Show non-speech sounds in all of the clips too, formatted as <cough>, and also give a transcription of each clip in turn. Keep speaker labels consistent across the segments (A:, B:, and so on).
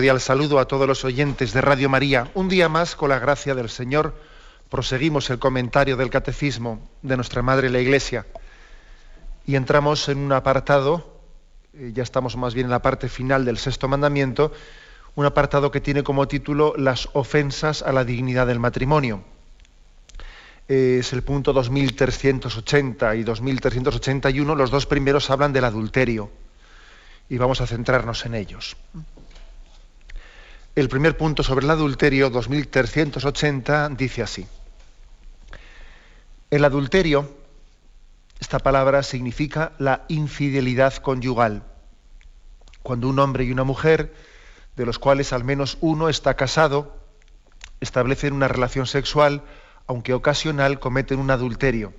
A: Cordial saludo a todos los oyentes de Radio María. Un día más, con la gracia del Señor, proseguimos el comentario del Catecismo de nuestra Madre la Iglesia. Y entramos en un apartado, eh, ya estamos más bien en la parte final del sexto mandamiento, un apartado que tiene como título Las ofensas a la dignidad del matrimonio. Es el punto 2380 y 2381, los dos primeros hablan del adulterio y vamos a centrarnos en ellos. El primer punto sobre el adulterio, 2380, dice así. El adulterio, esta palabra significa la infidelidad conyugal. Cuando un hombre y una mujer, de los cuales al menos uno está casado, establecen una relación sexual, aunque ocasional, cometen un adulterio.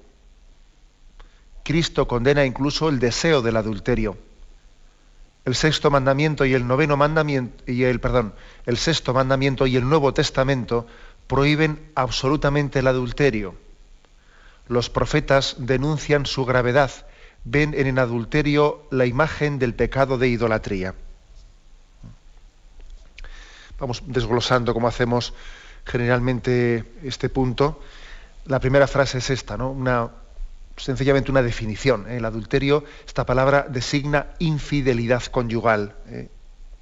A: Cristo condena incluso el deseo del adulterio el sexto mandamiento y el noveno mandamiento y el perdón, el sexto mandamiento y el Nuevo Testamento prohíben absolutamente el adulterio. Los profetas denuncian su gravedad, ven en el adulterio la imagen del pecado de idolatría. Vamos desglosando como hacemos generalmente este punto. La primera frase es esta, ¿no? Una, sencillamente una definición. ¿eh? El adulterio, esta palabra designa infidelidad conyugal. ¿eh?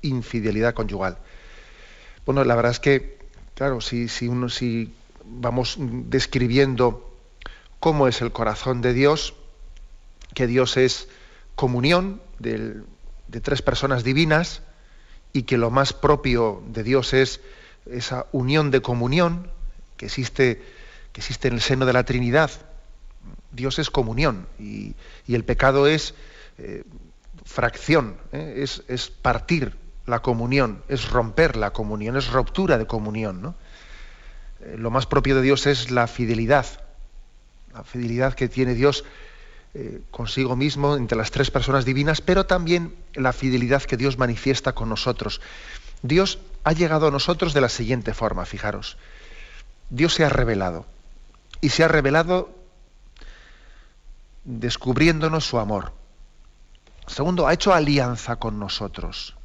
A: Infidelidad conyugal. Bueno, la verdad es que, claro, si, si, uno, si vamos describiendo cómo es el corazón de Dios, que Dios es comunión de, de tres personas divinas y que lo más propio de Dios es esa unión de comunión que existe, que existe en el seno de la Trinidad, Dios es comunión y, el pecado es eh, fracción, ¿eh? es, partir la comunión, es romper la comunión, es ruptura de comunión. Eh, lo más propio de Dios es la fidelidad, la fidelidad que tiene Dios consigo mismo entre las tres personas divinas, pero también la fidelidad que Dios manifiesta con nosotros. Dios ha llegado a nosotros de la siguiente forma, fijaros. Dios se ha revelado. Y se ha revelado descubriéndonos su amor. Segundo, ha hecho alianza con nosotros.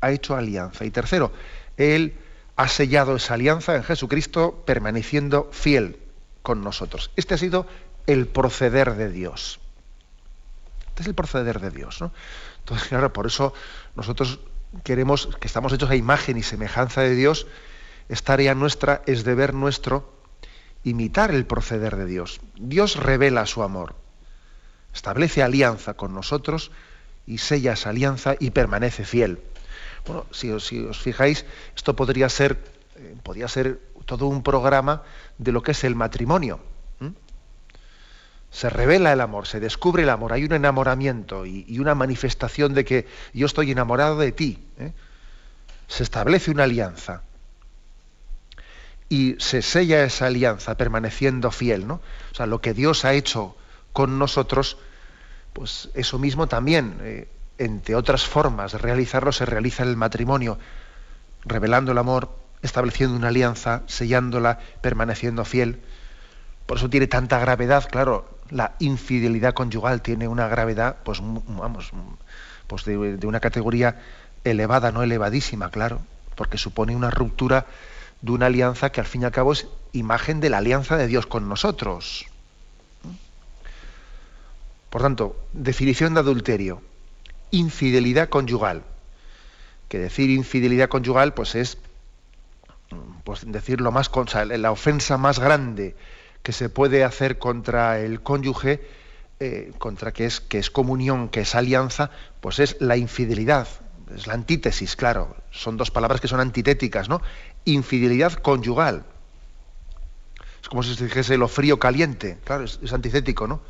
A: Ha hecho alianza. Y tercero, Él ha sellado esa alianza en Jesucristo permaneciendo fiel con nosotros. Este ha sido el proceder de Dios. Este es el proceder de Dios. ¿no? Entonces, claro, por eso nosotros queremos, que estamos hechos a imagen y semejanza de Dios, es tarea nuestra, es deber nuestro imitar el proceder de Dios. Dios revela su amor establece alianza con nosotros y sella esa alianza y permanece fiel. Bueno, si, os fijáis, esto podría ser, eh, podría ser todo un programa de lo que es el matrimonio. Se revela el amor, se descubre el amor, hay un enamoramiento y, una manifestación de que yo estoy enamorado de ti. ¿eh? Se establece una alianza y se sella esa alianza permaneciendo fiel. ¿no? O sea, lo que Dios ha hecho con nosotros, pues eso mismo también, eh, entre otras formas de realizarlo, se realiza en el matrimonio, revelando el amor, estableciendo una alianza, sellándola, permaneciendo fiel. Por eso tiene tanta gravedad, claro, la infidelidad conyugal tiene una gravedad, pues vamos, pues de, de una categoría elevada, no elevadísima, claro, porque supone una ruptura de una alianza que al fin y al cabo es imagen de la alianza de Dios con nosotros. Por tanto, definición de adulterio, infidelidad conyugal. Que decir infidelidad conyugal, pues es pues decir lo más, la ofensa más grande que se puede hacer contra el cónyuge, eh, contra que es, que es comunión, que es alianza, pues es la infidelidad. Es la antítesis, claro. Son dos palabras que son antitéticas, ¿no? Infidelidad conyugal. Es como si se dijese lo frío caliente. Claro, es antitético, ¿no?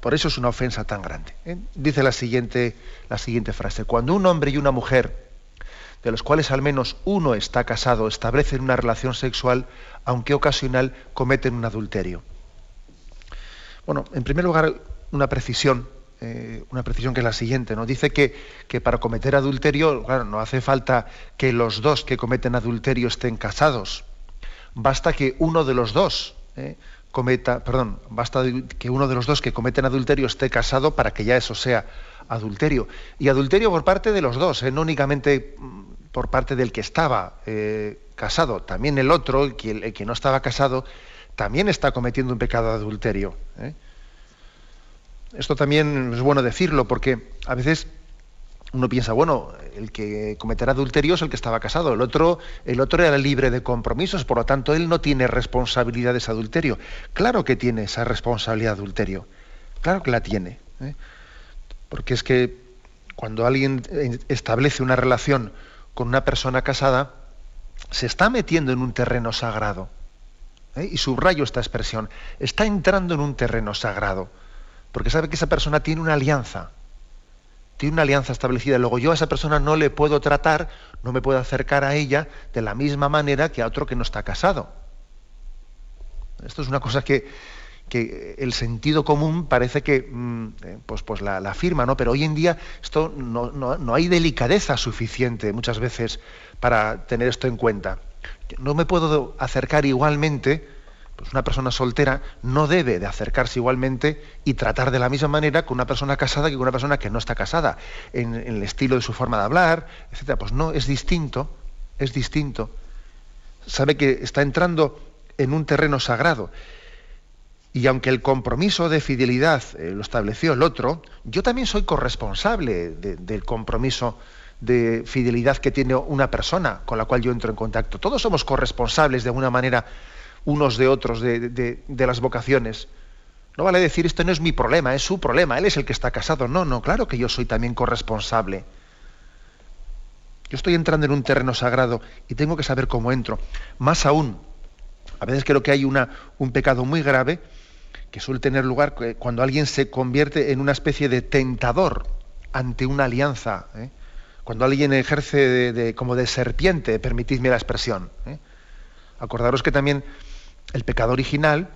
A: Por eso es una ofensa tan grande. ¿eh? Dice la siguiente, la siguiente frase. Cuando un hombre y una mujer, de los cuales al menos uno está casado, establecen una relación sexual, aunque ocasional, cometen un adulterio. Bueno, en primer lugar, una precisión, eh, una precisión que es la siguiente, ¿no? Dice que, que, para cometer adulterio, claro, no hace falta que los dos que cometen adulterio estén casados. Basta que uno de los dos ¿eh? Cometa, perdón, basta que uno de los dos que cometen adulterio esté casado para que ya eso sea adulterio. Y adulterio por parte de los dos, ¿eh? no únicamente mm, por parte del que estaba casado, también el otro, el que, el que no estaba casado, también está cometiendo un pecado de adulterio. ¿eh? Esto también es bueno decirlo porque a veces uno piensa, bueno, el que cometerá adulterio es el que estaba casado, el otro, el otro era libre de compromisos, por lo tanto él no tiene responsabilidad de adulterio. Claro que tiene esa responsabilidad de adulterio, claro que la tiene. ¿eh? Porque es que cuando alguien establece una relación con una persona casada, se está metiendo en un terreno sagrado. ¿eh? y subrayo esta expresión, está entrando en un terreno sagrado, porque sabe que esa persona tiene una alianza, tiene una alianza establecida. Luego yo a esa persona no le puedo tratar, no me puedo acercar a ella de la misma manera que a otro que no está casado. Esto es una cosa que, que el sentido común parece que mm, eh, pues, pues la, afirma, ¿no? Pero hoy en día esto no, no hay delicadeza suficiente muchas veces para tener esto en cuenta no me puedo acercar igualmente, pues una persona soltera no debe de acercarse igualmente y tratar de la misma manera con una persona casada que con una persona que no está casada, en, el estilo de su forma de hablar, etc. Pues no, es distinto, es distinto. Sabe que está entrando en un terreno sagrado. Y aunque el compromiso de fidelidad eh, lo estableció el otro, yo también soy corresponsable del compromiso de fidelidad que tiene una persona con la cual yo entro en contacto. Todos somos corresponsables de alguna manera unos de otros de, las vocaciones. No vale decir esto no es mi problema, es su problema, él es el que está casado. No, no, claro que yo soy también corresponsable. Yo estoy entrando en un terreno sagrado y tengo que saber cómo entro. Más aún, a veces creo que hay una, un pecado muy grave que suele tener lugar cuando alguien se convierte en una especie de tentador ante una alianza. ¿eh? cuando alguien ejerce de, como de serpiente, permitidme la expresión. ¿eh? Acordaros que también el pecado original,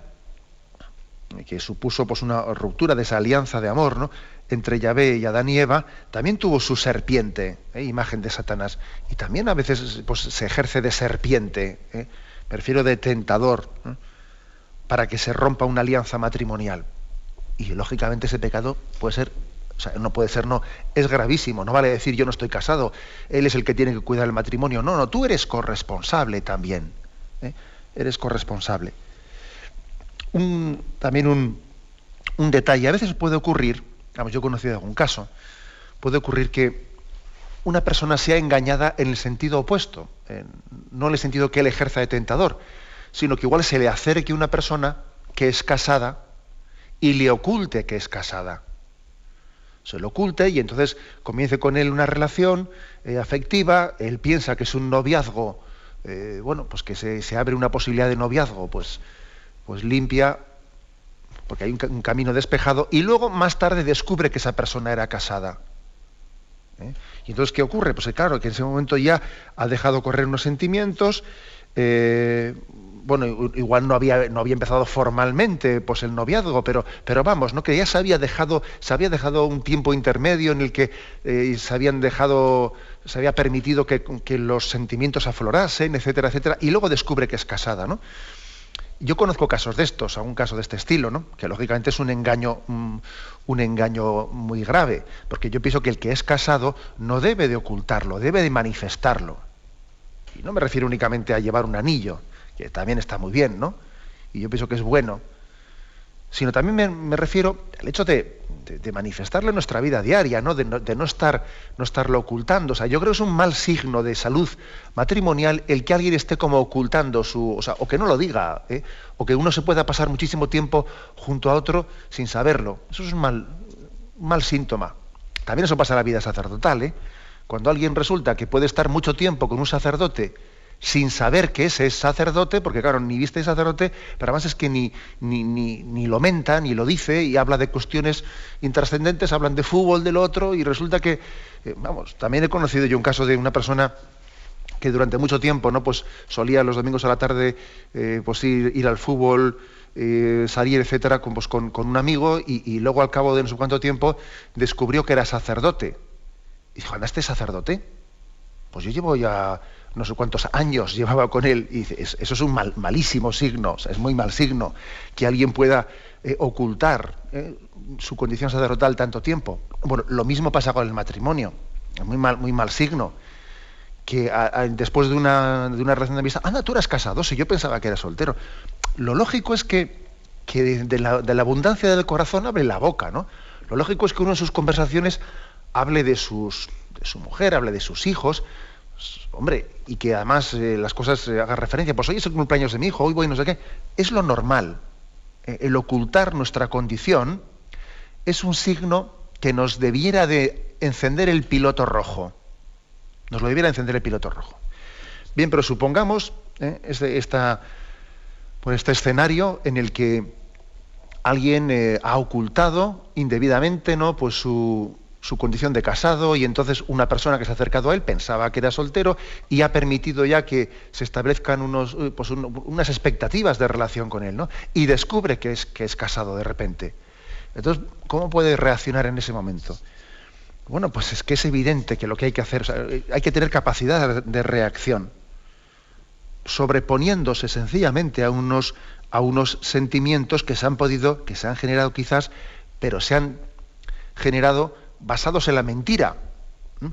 A: que supuso pues, una ruptura de esa alianza de amor ¿no? entre Yahvé y Adán y Eva, también tuvo su serpiente, ¿eh? imagen de Satanás. Y también a veces pues, se ejerce de serpiente, ¿eh? me refiero de tentador, para que se rompa una alianza matrimonial. Y lógicamente ese pecado puede ser o sea, no puede ser, no. Es gravísimo. No vale decir yo no estoy casado. Él es el que tiene que cuidar el matrimonio. No, no, tú eres corresponsable también. Eres corresponsable. también un, detalle. A veces puede ocurrir, vamos, yo he conocido algún caso, puede ocurrir que una persona sea engañada en el sentido opuesto. no en el sentido que él ejerza de tentador, sino que igual se le acerque una persona que es casada y le oculte que es casada se lo oculte y entonces comience con él una relación eh, afectiva, él piensa que es un noviazgo, eh, bueno, pues que se, abre una posibilidad de noviazgo, pues, pues limpia, porque hay un, camino despejado, y luego más tarde descubre que esa persona era casada. ¿eh? Y entonces, ¿qué ocurre? Pues claro, que en ese momento ya ha dejado correr unos sentimientos, bueno, igual no había, no había empezado formalmente pues el noviazgo, pero, pero vamos, ¿no? que ya se había dejado, se había dejado un tiempo intermedio en el que eh, se habían dejado, se había permitido que, los sentimientos aflorasen, etcétera, etcétera, y luego descubre que es casada, ¿no? Yo conozco casos de estos, algún caso de este estilo, ¿no? que lógicamente es un engaño, un, un engaño muy grave, porque yo pienso que el que es casado no debe de ocultarlo, debe de manifestarlo. Y no me refiero únicamente a llevar un anillo, que también está muy bien, ¿no? Y yo pienso que es bueno, sino también me, refiero al hecho de, manifestarle en nuestra vida diaria, ¿no? De, no estarlo ocultando. O sea, yo creo que es un mal signo de salud matrimonial el que alguien esté como ocultando su, o sea, o que no lo diga, ¿eh? o que uno se pueda pasar muchísimo tiempo junto a otro sin saberlo. Eso es un mal, un mal síntoma. También eso pasa en la vida sacerdotal, ¿eh? Cuando alguien resulta que puede estar mucho tiempo con un sacerdote sin saber que ese es sacerdote, porque claro, ni viste sacerdote, pero además es que ni, ni, ni, lo menta, ni lo dice, y habla de cuestiones intrascendentes, hablan de fútbol del otro, y resulta que, eh, vamos, también he conocido yo un caso de una persona que durante mucho tiempo, ¿no? Pues solía los domingos a la tarde eh, pues ir, ir, al fútbol, eh, salir, etcétera, con, pues, con, un amigo, y, y, luego al cabo de no sé cuánto tiempo descubrió que era sacerdote. Y dijo, ¿anda este sacerdote? Pues yo llevo ya no sé cuántos años llevaba con él, y eso es un malísimo signo, es muy mal signo, que alguien pueda eh, ocultar eh, su condición sacerdotal tanto tiempo. Bueno, lo mismo pasa con el matrimonio, es muy mal, muy mal signo, que después de una, de una relación de amistad, anda, tú eras casado, si yo pensaba que era soltero. Lo lógico es que, de, la, de la abundancia del corazón hable la boca, ¿no? Lo lógico es que uno en sus conversaciones hable de, sus, de su mujer, hable de sus hijos, hombre, y que además eh, las cosas eh, hagan referencia, pues hoy es el cumpleaños de mi hijo, hoy voy no sé qué, es lo normal. Eh, el ocultar nuestra condición es un signo que nos debiera de encender el piloto rojo. Nos lo debiera encender el piloto rojo. Bien, pero supongamos este, esta, pues este escenario en el que alguien ha ocultado indebidamente ¿no? pues su, su condición de casado y entonces una persona que se ha acercado a él pensaba que era soltero y ha permitido ya que se establezcan unos, eh, pues unas expectativas de relación con él, ¿no? Y descubre que es, que es casado de repente. Entonces, ¿cómo puede reaccionar en ese momento? Bueno, pues es que es evidente que lo que hay que hacer, hay que tener capacidad de reacción, sobreponiéndose sencillamente a unos, a unos sentimientos que se han podido, que se han generado quizás, pero se han generado basados en la mentira,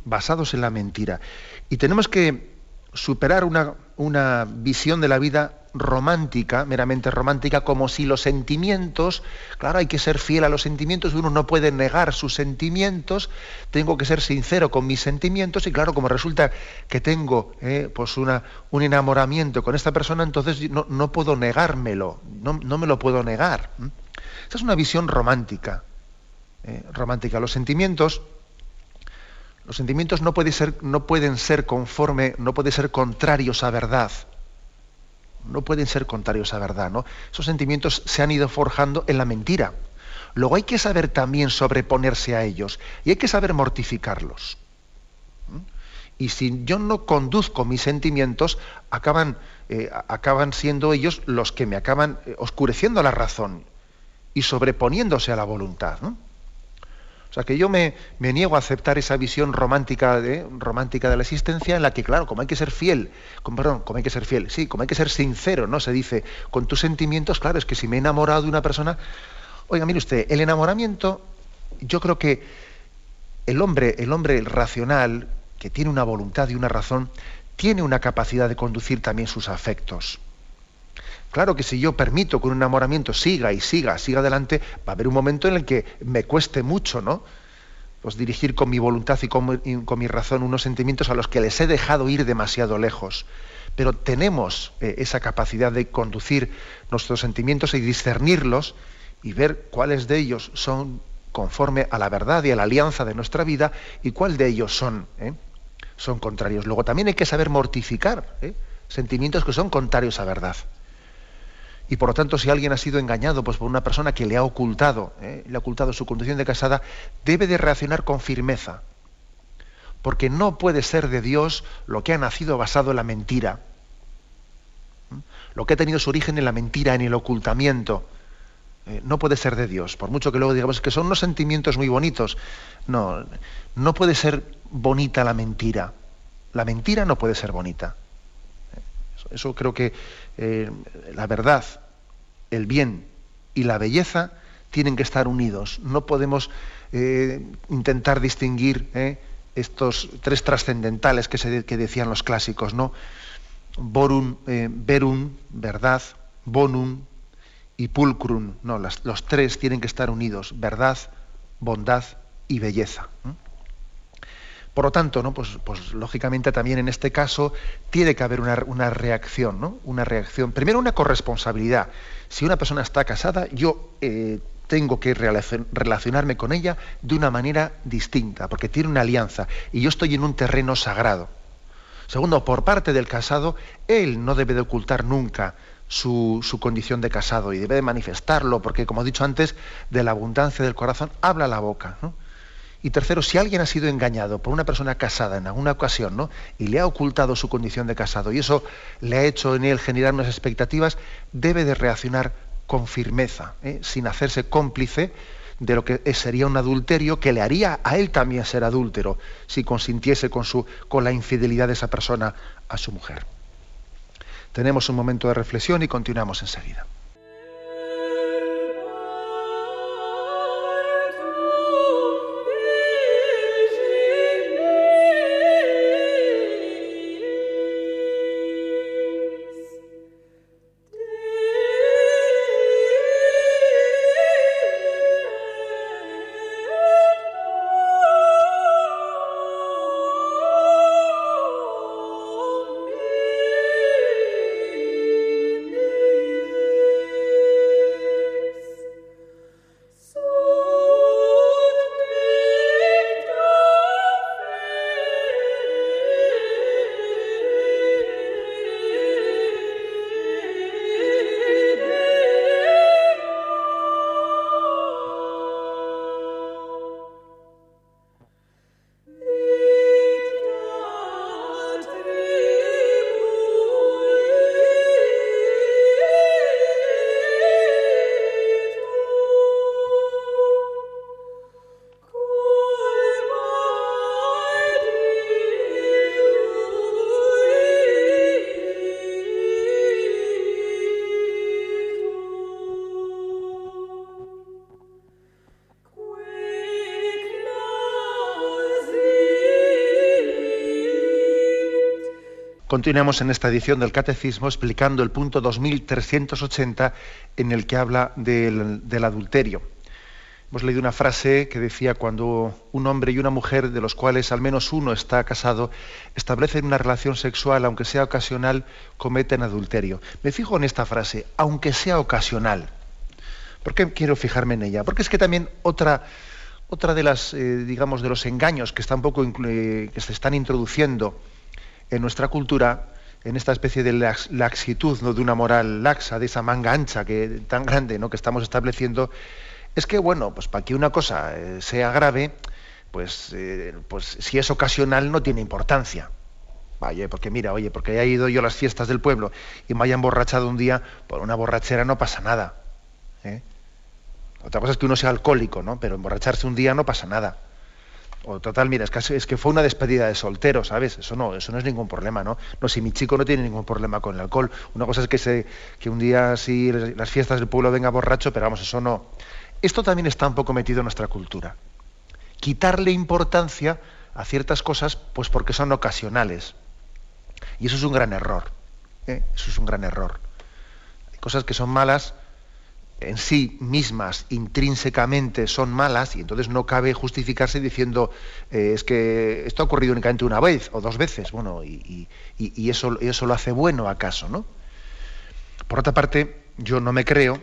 A: basados en la mentira. Y tenemos que superar una, una, visión de la vida romántica, meramente romántica, como si los sentimientos, claro, hay que ser fiel a los sentimientos, uno no puede negar sus sentimientos, tengo que ser sincero con mis sentimientos, y claro, como resulta que tengo eh, pues una, un enamoramiento con esta persona, entonces no, no puedo negármelo, no, no, me lo puedo negar. Esta es una visión romántica. Eh, romántica. Los sentimientos, los sentimientos no, pueden ser, no pueden ser conforme, no pueden ser contrarios a verdad. No pueden ser contrarios a verdad, ¿no? Esos sentimientos se han ido forjando en la mentira. Luego hay que saber también sobreponerse a ellos y hay que saber mortificarlos. ¿Mm? Y si yo no conduzco mis sentimientos, acaban, eh, acaban siendo ellos los que me acaban eh, oscureciendo la razón y sobreponiéndose a la voluntad. ¿no? O sea, que yo me, niego a aceptar esa visión romántica de, romántica de la existencia en la que, claro, como hay que ser fiel, perdón, como hay que ser fiel, sí, como hay que ser sincero, ¿no? Se dice, con tus sentimientos, claro, es que si me he enamorado de una persona, oiga, mire usted, el enamoramiento, yo creo que el hombre, el hombre racional, que tiene una voluntad y una razón, tiene una capacidad de conducir también sus afectos. Claro que si yo permito que un enamoramiento siga y siga, siga adelante, va a haber un momento en el que me cueste mucho, ¿no? Pues dirigir con mi voluntad y con mi, razón unos sentimientos a los que les he dejado ir demasiado lejos. Pero tenemos eh, esa capacidad de conducir nuestros sentimientos y discernirlos y ver cuáles de ellos son conforme a la verdad y a la alianza de nuestra vida y cuáles de ellos son, ¿eh? son contrarios. Luego también hay que saber mortificar ¿eh? sentimientos que son contrarios a verdad. Y por lo tanto, si alguien ha sido engañado pues, por una persona que le ha ocultado, ¿eh? le ha ocultado su condición de casada, debe de reaccionar con firmeza. Porque no puede ser de Dios lo que ha nacido basado en la mentira. ¿Mm? Lo que ha tenido su origen en la mentira, en el ocultamiento. Eh, no puede ser de Dios. Por mucho que luego digamos que son unos sentimientos muy bonitos. No, no puede ser bonita la mentira. La mentira no puede ser bonita. Eso creo que eh, la verdad, el bien y la belleza tienen que estar unidos. No podemos eh, intentar distinguir eh, estos tres trascendentales que, decían los clásicos, ¿no? Borum, verum, verdad, bonum y pulcrum. No, los tres tienen que estar unidos, verdad, bondad y belleza. Por lo tanto, ¿no? pues, pues, lógicamente también en este caso tiene que haber una, reacción, ¿no? Una reacción. Primero una corresponsabilidad. Si una persona está casada, yo eh, tengo que relacionarme con ella de una manera distinta, porque tiene una alianza y yo estoy en un terreno sagrado. Segundo, por parte del casado, él no debe de ocultar nunca su, condición de casado y debe de manifestarlo, porque como he dicho antes, de la abundancia del corazón habla la boca. Y tercero, si alguien ha sido engañado por una persona casada en alguna ocasión, ¿no? Y le ha ocultado su condición de casado y eso le ha hecho en él generar unas expectativas, debe de reaccionar con firmeza, ¿eh? sin hacerse cómplice de lo que sería un adulterio que le haría a él también ser adúltero si consintiese con, su, con la infidelidad de esa persona a su mujer. Tenemos un momento de reflexión y continuamos enseguida. Continuamos en esta edición del Catecismo explicando el punto 2380 en el que habla del, adulterio. Hemos leído una frase que decía cuando un hombre y una mujer, de los cuales al menos uno está casado, establecen una relación sexual, aunque sea ocasional, cometen adulterio. Me fijo en esta frase, aunque sea ocasional. ¿Por qué quiero fijarme en ella? Porque es que también otra, otra de las, eh, digamos, de los engaños que, está poco, que se están introduciendo en nuestra cultura, en esta especie de laxitud, ¿no? de una moral laxa, de esa manga ancha que, tan grande ¿no? que estamos estableciendo, es que, bueno, pues para que una cosa eh, sea grave, pues, eh, pues si es ocasional no tiene importancia. Vaya, porque mira, oye, porque haya ido yo a las fiestas del pueblo y me haya emborrachado un día, por una borrachera no pasa nada. ¿eh? Otra cosa es que uno sea alcohólico, ¿no? Pero emborracharse un día no pasa nada. O total, mira, es que, fue una despedida de soltero, ¿sabes? Eso no, eso no es ningún problema, ¿no? No, si mi chico no tiene ningún problema con el alcohol. Una cosa es que, se, que un día sí las fiestas del pueblo venga borracho, pero vamos, eso no. Esto también está un poco metido en nuestra cultura. Quitarle importancia a ciertas cosas, pues porque son ocasionales. Y eso es un gran error. ¿eh? Eso es un gran error. Hay cosas que son malas en sí mismas intrínsecamente son malas y entonces no cabe justificarse diciendo eh, es que esto ha ocurrido únicamente una vez o dos veces, bueno, y, eso, eso lo hace bueno acaso, ¿no? Por otra parte, yo no me creo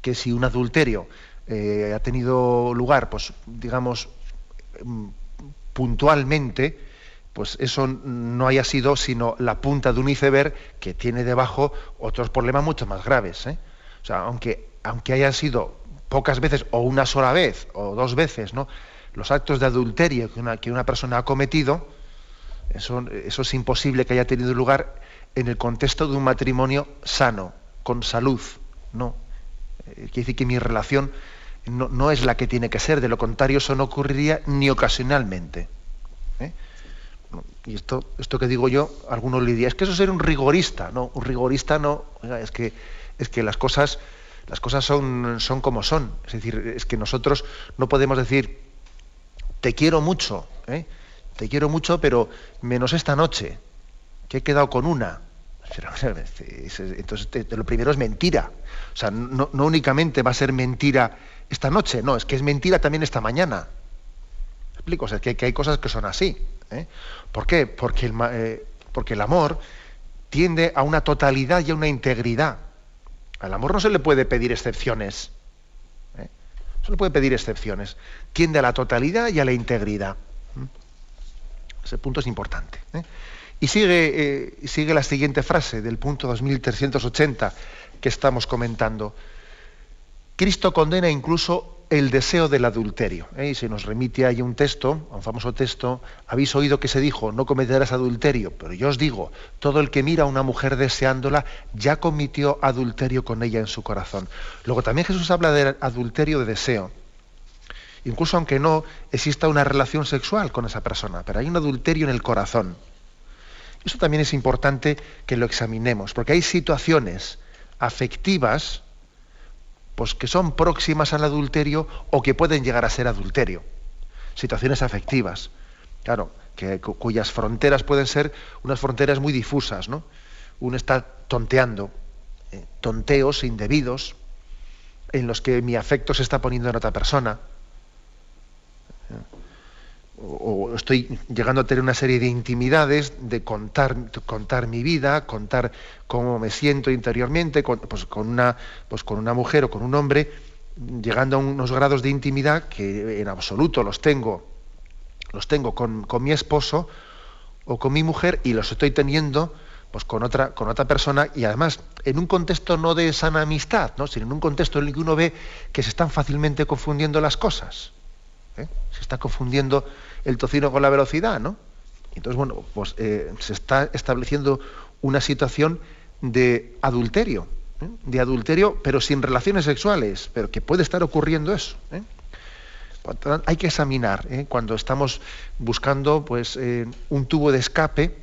A: que si un adulterio eh, ha tenido lugar, pues digamos, mm, puntualmente, pues eso no haya sido sino la punta de un iceberg que tiene debajo otros problemas mucho más graves. ¿eh? O sea, aunque, aunque haya sido pocas veces o una sola vez o dos veces, ¿no? Los actos de adulterio que una, que una persona ha cometido, eso, eso es imposible que haya tenido lugar en el contexto de un matrimonio sano, con salud, ¿no? Eh, quiere decir que mi relación no, no, es la que tiene que ser, de lo contrario eso no ocurriría ni ocasionalmente. ¿eh? Y esto, esto que digo yo, algunos le dirían, es que eso es un rigorista, no, un rigorista no, es que es que las cosas, las cosas son, son como son. Es decir, es que nosotros no podemos decir, te quiero mucho, ¿eh? te quiero mucho, pero menos esta noche, que he quedado con una. Entonces, lo primero es mentira. O sea, no, únicamente va a ser mentira esta noche, no, es que es mentira también esta mañana. ¿Me explico? O sea, que, hay cosas que son así. ¿eh? ¿Por qué? Eh, porque el amor tiende a una totalidad y a una integridad. Al amor no se le puede pedir excepciones. ¿eh? Se le puede pedir excepciones. Tiende a la totalidad y a la integridad. ¿Mm? Ese punto es importante. ¿eh? Y sigue, eh, sigue la siguiente frase del punto 2380 que estamos comentando. Cristo condena incluso el deseo del adulterio. ¿eh? Y se nos remite ahí un texto, un famoso texto, habéis oído que se dijo, no cometerás adulterio, pero yo os digo, todo el que mira a una mujer deseándola ya cometió adulterio con ella en su corazón. Luego también Jesús habla de adulterio de deseo, incluso aunque no exista una relación sexual con esa persona, pero hay un adulterio en el corazón. Eso también es importante que lo examinemos, porque hay situaciones afectivas, pues que son próximas al adulterio o que pueden llegar a ser adulterio. Situaciones afectivas, claro, que, cuyas fronteras pueden ser unas fronteras muy difusas, ¿no? Uno está tonteando, eh, tonteos indebidos en los que mi afecto se está poniendo en otra persona o estoy llegando a tener una serie de intimidades, de contar, contar mi vida, contar cómo me siento interiormente, con, pues, con, una, pues con una mujer o con un hombre, llegando a unos grados de intimidad que en absoluto los tengo, los tengo con, con mi esposo o con mi mujer y los estoy teniendo pues con otra, con otra persona y además en un contexto no de sana amistad, ¿no? sino en un contexto en el que uno ve que se están fácilmente confundiendo las cosas. ¿eh? Se está confundiendo el tocino con la velocidad, ¿no? Entonces, bueno, pues eh, se está estableciendo una situación de adulterio, ¿eh? de adulterio, pero sin relaciones sexuales, pero que puede estar ocurriendo eso. Hay que examinar cuando estamos buscando pues, un tubo de escape,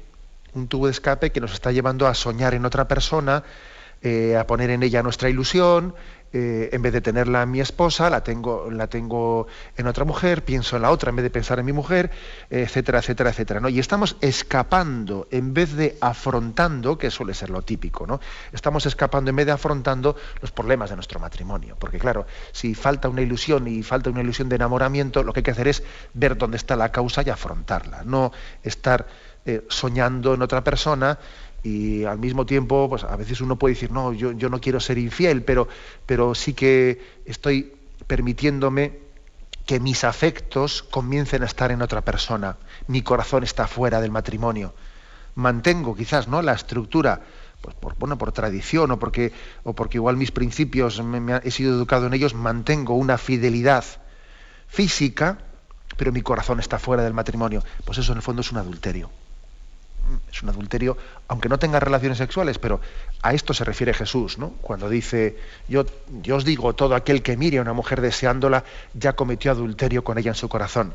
A: un tubo de escape que nos está llevando a soñar en otra persona, a poner en ella nuestra ilusión, eh, en vez de tenerla en mi esposa, la tengo, la tengo en otra mujer, pienso en la otra en vez de pensar en mi mujer, etcétera, etcétera, etcétera. ¿no? Y estamos escapando en vez de afrontando, que suele ser lo típico, ¿no? Estamos escapando en vez de afrontando los problemas de nuestro matrimonio. Porque claro, si falta una ilusión y falta una ilusión de enamoramiento, lo que hay que hacer es ver dónde está la causa y afrontarla, no estar eh, soñando en otra persona y al mismo tiempo, pues a veces uno puede decir, no, yo, no quiero ser infiel, pero, pero sí que estoy permitiéndome que mis afectos comiencen a estar en otra persona. Mi corazón está fuera del matrimonio. Mantengo quizás ¿no? la estructura, pues por, bueno, por tradición o porque, o porque igual mis principios he sido educado en ellos, mantengo una fidelidad física, pero mi corazón está fuera del matrimonio. Pues eso en el fondo es un adulterio es un adulterio, aunque no tenga relaciones sexuales, pero a esto se refiere Jesús, ¿no? Cuando dice, yo, yo os digo, todo aquel que mire a una mujer deseándola ya cometió adulterio con ella en su corazón.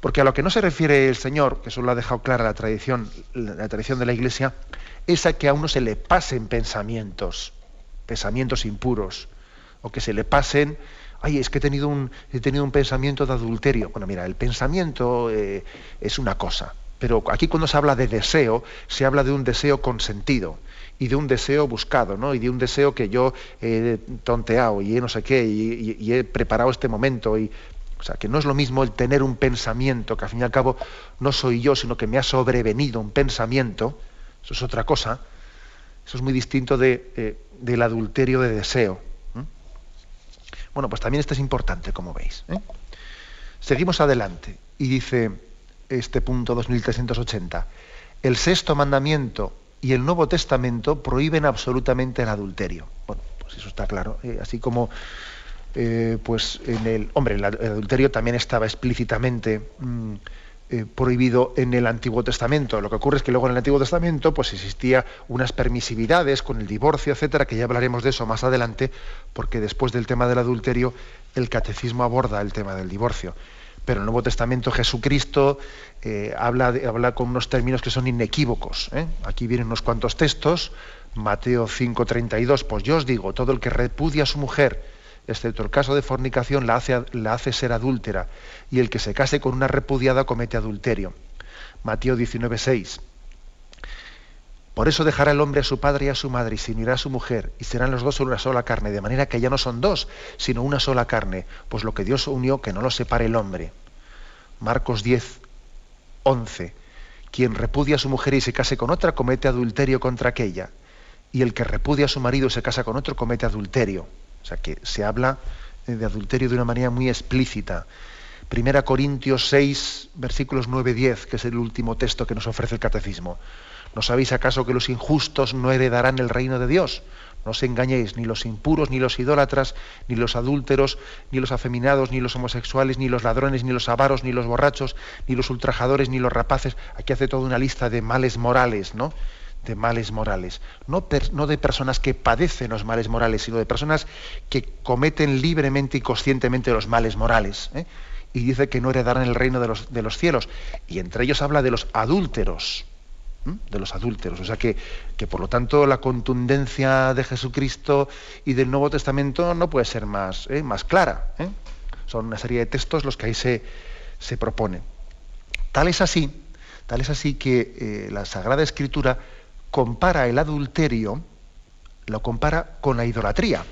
A: Porque a lo que no se refiere el Señor, que eso lo ha dejado clara la tradición, la tradición de la Iglesia, es a que a uno se le pasen pensamientos, pensamientos impuros, o que se le pasen, ay, es que he tenido un, he tenido un pensamiento de adulterio. Bueno, mira, el pensamiento eh, es una cosa, pero aquí cuando se habla de deseo, se habla de un deseo consentido y de un deseo buscado, ¿no? Y de un deseo que yo he tonteado y he no sé qué, y, he preparado este momento. Y, o sea, que no es lo mismo el tener un pensamiento, que al fin y al cabo no soy yo, sino que me ha sobrevenido un pensamiento, eso es otra cosa, eso es muy distinto eh, del adulterio de deseo. Bueno, pues también esto es importante, como veis. ¿eh? Seguimos adelante y dice este punto 2380. El sexto mandamiento y el Nuevo Testamento prohíben absolutamente el adulterio. Bueno, pues eso está claro. Eh, así como, eh, pues en el, hombre, el, adulterio también estaba explícitamente mm, eh, prohibido en el Antiguo Testamento. Lo que ocurre es que luego en el Antiguo Testamento, pues existía unas permisividades con el divorcio, etcétera, que ya hablaremos de eso más adelante, porque después del tema del adulterio, el catecismo aborda el tema del divorcio pero en el Nuevo Testamento Jesucristo eh, habla, habla, con unos términos que son inequívocos. ¿eh? Aquí vienen unos cuantos textos, Mateo 5:32, pues yo os digo, todo el que repudia a su mujer, excepto el caso de fornicación, la hace, la hace ser adúltera, y el que se case con una repudiada comete adulterio. Mateo 19:6. Por eso dejará el hombre a su padre y a su madre y se unirá a su mujer y serán los dos una sola carne, de manera que ya no son dos, sino una sola carne, pues lo que Dios unió que no lo separe el hombre. Marcos 10, 11. Quien repudia a su mujer y se case con otra comete adulterio contra aquella, y el que repudia a su marido y se casa con otro comete adulterio. O sea que se habla de adulterio de una manera muy explícita. Primera Corintios 6, versículos 9-10, que es el último texto que nos ofrece el catecismo. ¿No sabéis acaso que los injustos no heredarán el reino de Dios? No os engañéis, ni los impuros, ni los idólatras, ni los adúlteros, ni los afeminados, ni los homosexuales, ni los ladrones, ni los avaros, ni los borrachos, ni los ultrajadores, ni los rapaces. Aquí hace toda una lista de males morales, ¿no? De males morales. No, de personas que padecen los males morales, sino de personas que cometen libremente y conscientemente los males morales. ¿eh? Y dice que no heredarán el reino de los cielos. Y entre ellos habla de los adúlteros de los adúlteros. O sea que, que, por lo tanto la contundencia de Jesucristo y del Nuevo Testamento no puede ser más, ¿eh? más clara. ¿eh? Son una serie de textos los que ahí se, se proponen. Tal es así, tal es así que eh, la Sagrada Escritura compara el adulterio, lo compara con la idolatría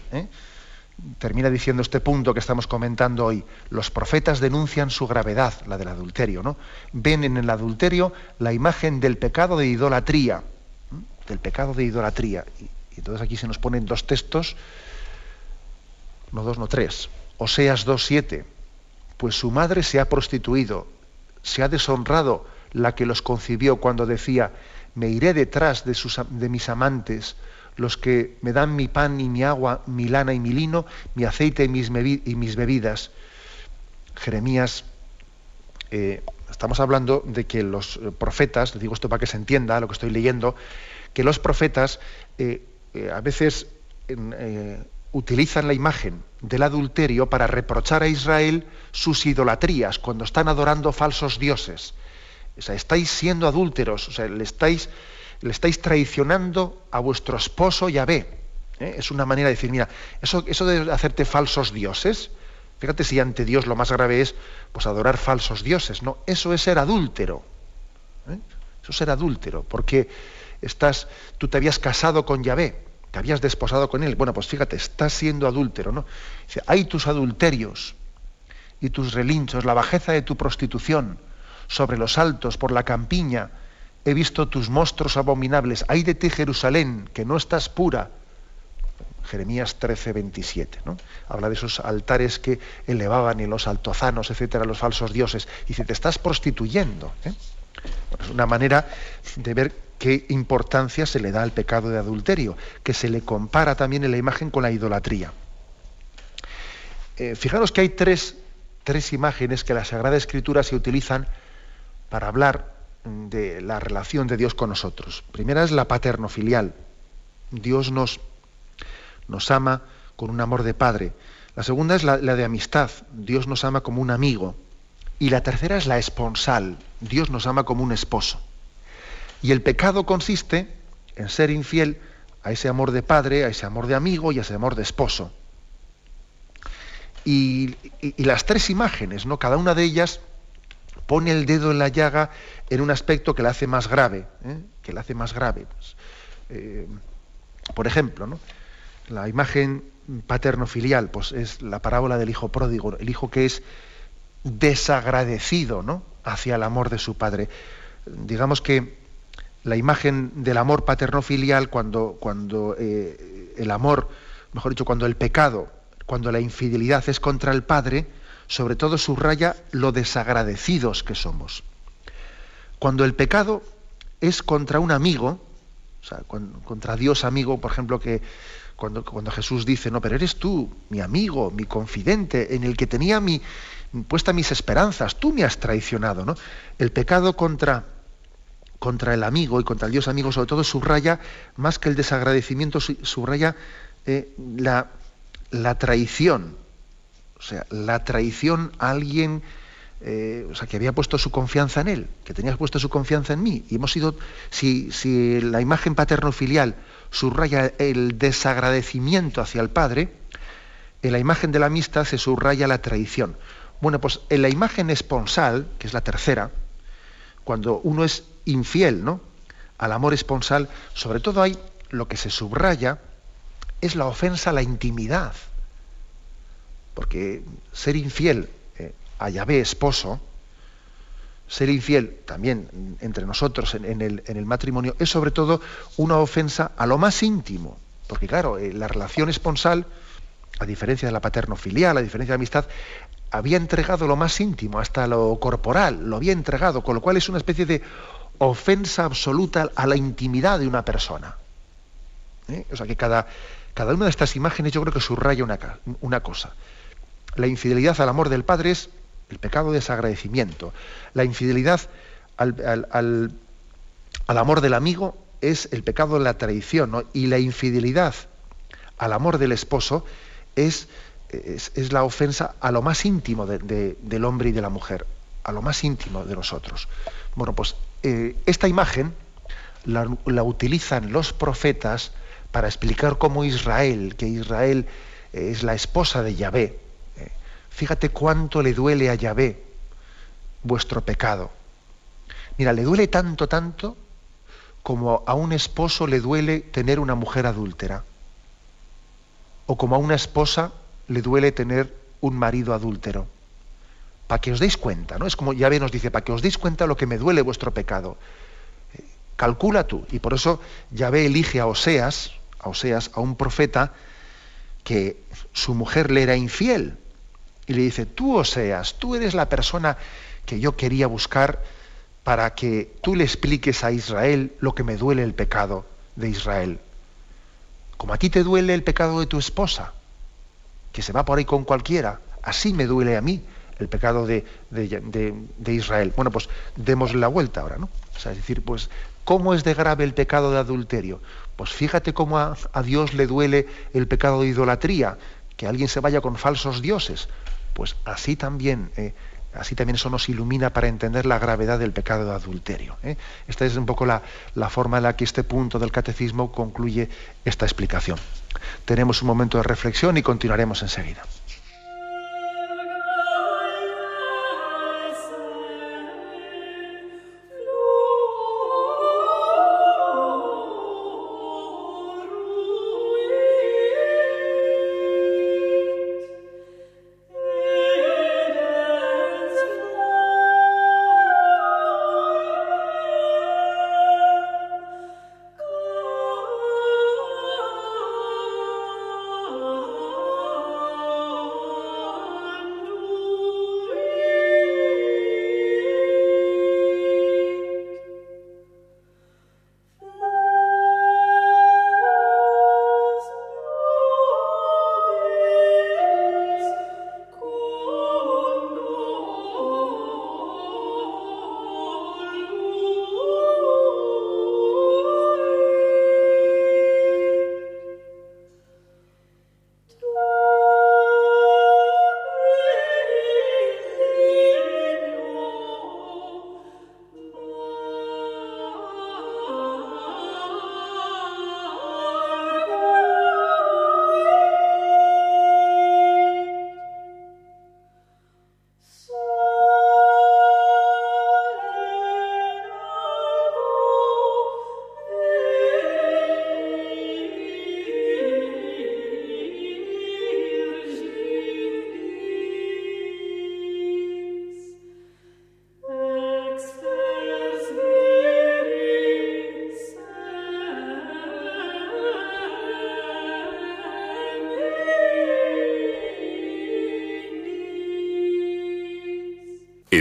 A: termina diciendo este punto que estamos comentando hoy. Los profetas denuncian su gravedad, la del adulterio, ¿no? Ven en el adulterio la imagen del pecado de idolatría, del pecado de idolatría. Y, entonces aquí se nos ponen dos textos, no dos, no tres. Oseas 2.7, pues su madre se ha prostituido, se ha deshonrado la que los concibió cuando decía, me iré detrás de, sus, de mis amantes, los que me dan mi pan y mi agua, mi lana y mi lino, mi aceite y mis, bebidas. Jeremías, eh, estamos hablando de que los eh, profetas, digo esto para que se entienda lo que estoy leyendo, que los profetas eh, a veces utilizan la imagen del adulterio para reprochar a Israel sus idolatrías cuando están adorando falsos dioses. O sea, estáis siendo adúlteros, o sea, le estáis le estáis traicionando a vuestro esposo Yahvé. ¿eh? Es una manera de decir, mira, eso, eso de hacerte falsos dioses, fíjate si ante Dios lo más grave es pues adorar falsos dioses, no, eso es ser adúltero. ¿eh? Eso es ser adúltero, porque estás, tú te habías casado con Yahvé, te habías desposado con él. Bueno, pues fíjate, estás siendo adúltero, ¿no? Dice, hay tus adulterios y tus relinchos, la bajeza de tu prostitución sobre los altos, por la campiña, he visto tus monstruos abominables, ay de ti Jerusalén, que no estás pura. Jeremías 13, 27, ¿no? Habla de esos altares que elevaban y los altozanos, etcétera, los falsos dioses. Y dice, te estás prostituyendo. ¿eh? es una manera de ver qué importancia se le da al pecado de adulterio, que se le compara también en la imagen con la idolatría. Eh, fijaros que hay tres, tres imágenes que la Sagrada Escritura se utilizan para hablar de la relación de Dios con nosotros. Primera es la paterno-filial. Dios nos, nos ama con un amor de padre. La segunda es la, de amistad. Dios nos ama como un amigo. Y la tercera es la esponsal. Dios nos ama como un esposo. Y el pecado consiste en ser infiel a ese amor de padre, a ese amor de amigo y a ese amor de esposo. Y, y las tres imágenes, ¿no? Cada una de ellas pone el dedo en la llaga en un aspecto que la hace más grave, ¿eh? que la hace más grave. Pues, eh, por ejemplo, la imagen paterno-filial, pues es la parábola del hijo pródigo, el hijo que es desagradecido ¿no? hacia el amor de su padre. Digamos que la imagen del amor paterno-filial, cuando, cuando eh, el amor, mejor dicho, cuando el pecado, cuando la infidelidad es contra el padre, sobre todo subraya lo desagradecidos que somos. Cuando el pecado es contra un amigo, o sea, contra Dios amigo, por ejemplo, que cuando, Jesús dice, no, pero eres tú, mi amigo, mi confidente, en el que tenía mi, puesta mis esperanzas, tú me has traicionado, ¿no? El pecado contra, contra el amigo y contra el Dios amigo, sobre todo, subraya, más que el desagradecimiento, subraya eh, la, la traición, o sea, la traición a alguien eh, o sea, que había puesto su confianza en él, que tenías puesto su confianza en mí. Y hemos sido, si, si la imagen paterno-filial subraya el desagradecimiento hacia el padre, en la imagen de la amistad se subraya la traición. Bueno, pues en la imagen esponsal, que es la tercera, cuando uno es infiel, ¿no? Al amor esponsal, sobre todo hay lo que se subraya es la ofensa a la intimidad. Porque ser infiel a Yahvé esposo, ser infiel también entre nosotros en, el, matrimonio es sobre todo una ofensa a lo más íntimo. Porque claro, eh, la relación esponsal, a diferencia de la paterno-filial, a diferencia de la amistad, había entregado lo más íntimo, hasta lo corporal, lo había entregado, con lo cual es una especie de ofensa absoluta a la intimidad de una persona. ¿Eh? O sea que cada, cada una de estas imágenes yo creo que subraya una, una cosa. La infidelidad al amor del Padre es el pecado de desagradecimiento. La infidelidad al, al, amor del amigo es el pecado de la traición. Y la infidelidad al amor del esposo es, es, la ofensa a lo más íntimo del hombre y de la mujer, a lo más íntimo de nosotros. Bueno, pues eh, esta imagen la, la, utilizan los profetas para explicar cómo Israel, que Israel es la esposa de Yahvé, fíjate cuánto le duele a Yahvé vuestro pecado. Mira, le duele tanto, tanto como a un esposo le duele tener una mujer adúltera o como a una esposa le duele tener un marido adúltero. Para que os deis cuenta, ¿no? Es como Yahvé nos dice, para que os deis cuenta lo que me duele vuestro pecado. Eh, calcula tú. Y por eso Yahvé elige a Oseas, a Oseas, a un profeta, que su mujer le era infiel. Y le dice, tú Oseas, tú eres la persona que yo quería buscar para que tú le expliques a Israel lo que me duele el pecado de Israel. Como a ti te duele el pecado de tu esposa, que se va por ahí con cualquiera, así me duele a mí el pecado de, Israel. Bueno, pues demos la vuelta ahora, ¿no? O sea, es decir, pues, ¿cómo es de grave el pecado de adulterio? Pues fíjate cómo a, Dios le duele el pecado de idolatría, que alguien se vaya con falsos dioses. Pues así también eh, Así también eso nos ilumina para entender la gravedad del pecado de adulterio. ¿eh? Esta es un poco la, la, forma en la que este punto del catecismo concluye esta explicación. Tenemos un momento de reflexión y continuaremos enseguida.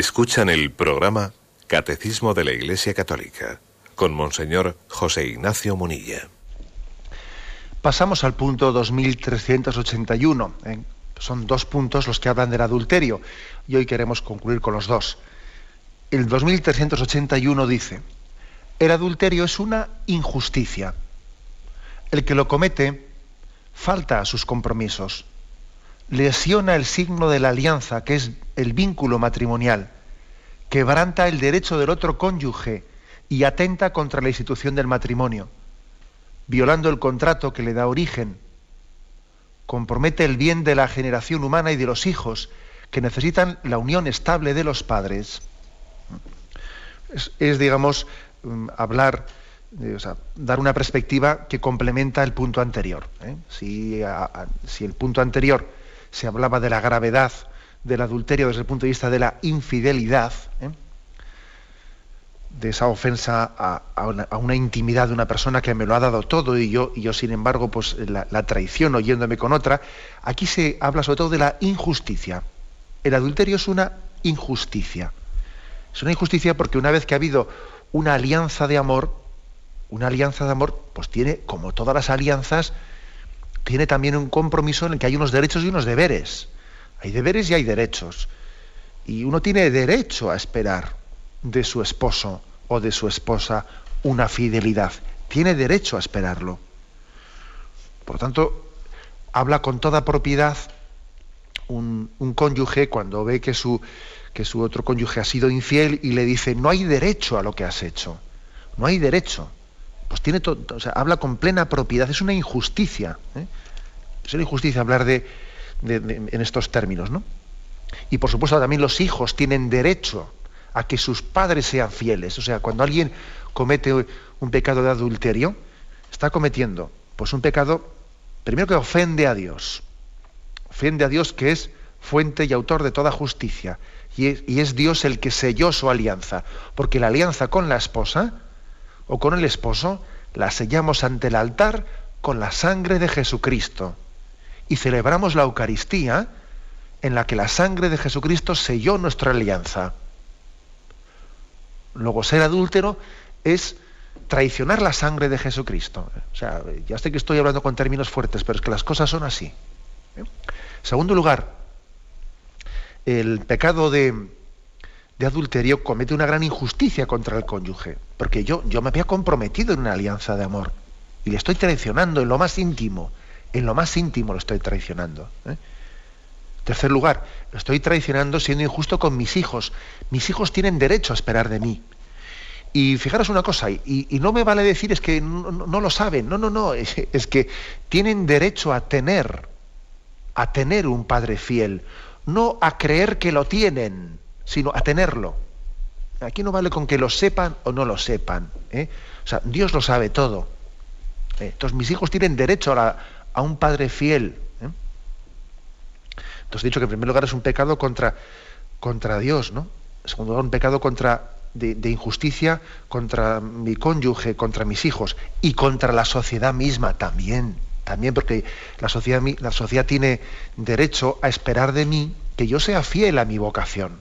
B: Escuchan el programa Catecismo de la Iglesia Católica con Monseñor José Ignacio Munilla.
A: Pasamos al punto 2381. ¿eh? Son dos puntos los que hablan del adulterio y hoy queremos concluir con los dos. El 2381 dice, el adulterio es una injusticia. El que lo comete falta a sus compromisos lesiona el signo de la alianza, que es el vínculo matrimonial, quebranta el derecho del otro cónyuge y atenta contra la institución del matrimonio, violando el contrato que le da origen, compromete el bien de la generación humana y de los hijos, que necesitan la unión estable de los padres. Es, digamos, mm, hablar, o sea, dar una perspectiva que complementa el punto anterior. ¿eh? Si, si el punto anterior se hablaba de la gravedad del adulterio desde el punto de vista de la infidelidad, ¿eh? de esa ofensa a, una, intimidad de una persona que me lo ha dado todo y yo, y yo sin embargo, pues la, traiciono yéndome con otra. Aquí se habla sobre todo de la injusticia. El adulterio es una injusticia. Es una injusticia porque una vez que ha habido una alianza de amor, una alianza de amor, pues tiene, como todas las alianzas, tiene también un compromiso en el que hay unos derechos y unos deberes. Hay deberes y hay derechos. Y uno tiene derecho a esperar de su esposo o de su esposa una fidelidad. Tiene derecho a esperarlo. Por lo tanto, habla con toda propiedad un, cónyuge cuando ve que su, que su otro cónyuge ha sido infiel y le dice, no hay derecho a lo que has hecho. No hay derecho. Pues tiene todo, o sea, habla con plena propiedad. Es una injusticia. ¿eh? Es una injusticia hablar de, en estos términos, ¿no? Y por supuesto también los hijos tienen derecho a que sus padres sean fieles. O sea, cuando alguien comete un pecado de adulterio, está cometiendo pues un pecado primero que ofende a Dios. Ofende a Dios que es fuente y autor de toda justicia. Y es, y es Dios el que selló su alianza. Porque la alianza con la esposa o con el esposo la sellamos ante el altar con la sangre de Jesucristo. Y celebramos la Eucaristía en la que la sangre de Jesucristo selló nuestra alianza. Luego, ser adúltero es traicionar la sangre de Jesucristo. O sea, ya sé que estoy hablando con términos fuertes, pero es que las cosas son así. En segundo lugar, el pecado de, adulterio comete una gran injusticia contra el cónyuge, porque yo, yo me había comprometido en una alianza de amor y le estoy traicionando en lo más íntimo, en lo más íntimo lo estoy traicionando. ¿eh? Tercer lugar, estoy traicionando siendo injusto con mis hijos. Mis hijos tienen derecho a esperar de mí. Y fijaros una cosa, y, no me vale decir es que no, lo saben, no, no, no, es, es, que tienen derecho a tener, a tener un padre fiel, no a creer que lo tienen, sino a tenerlo. Aquí no vale con que lo sepan o no lo sepan. ¿eh? O sea, Dios lo sabe todo. ¿eh? Entonces mis hijos tienen derecho a, a un padre fiel, entonces he dicho que en primer lugar es un pecado contra, contra Dios, ¿no? En segundo lugar, un pecado contra, de, injusticia contra mi cónyuge, contra mis hijos y contra la sociedad misma también. También porque la sociedad, la sociedad tiene derecho a esperar de mí que yo sea fiel a mi vocación.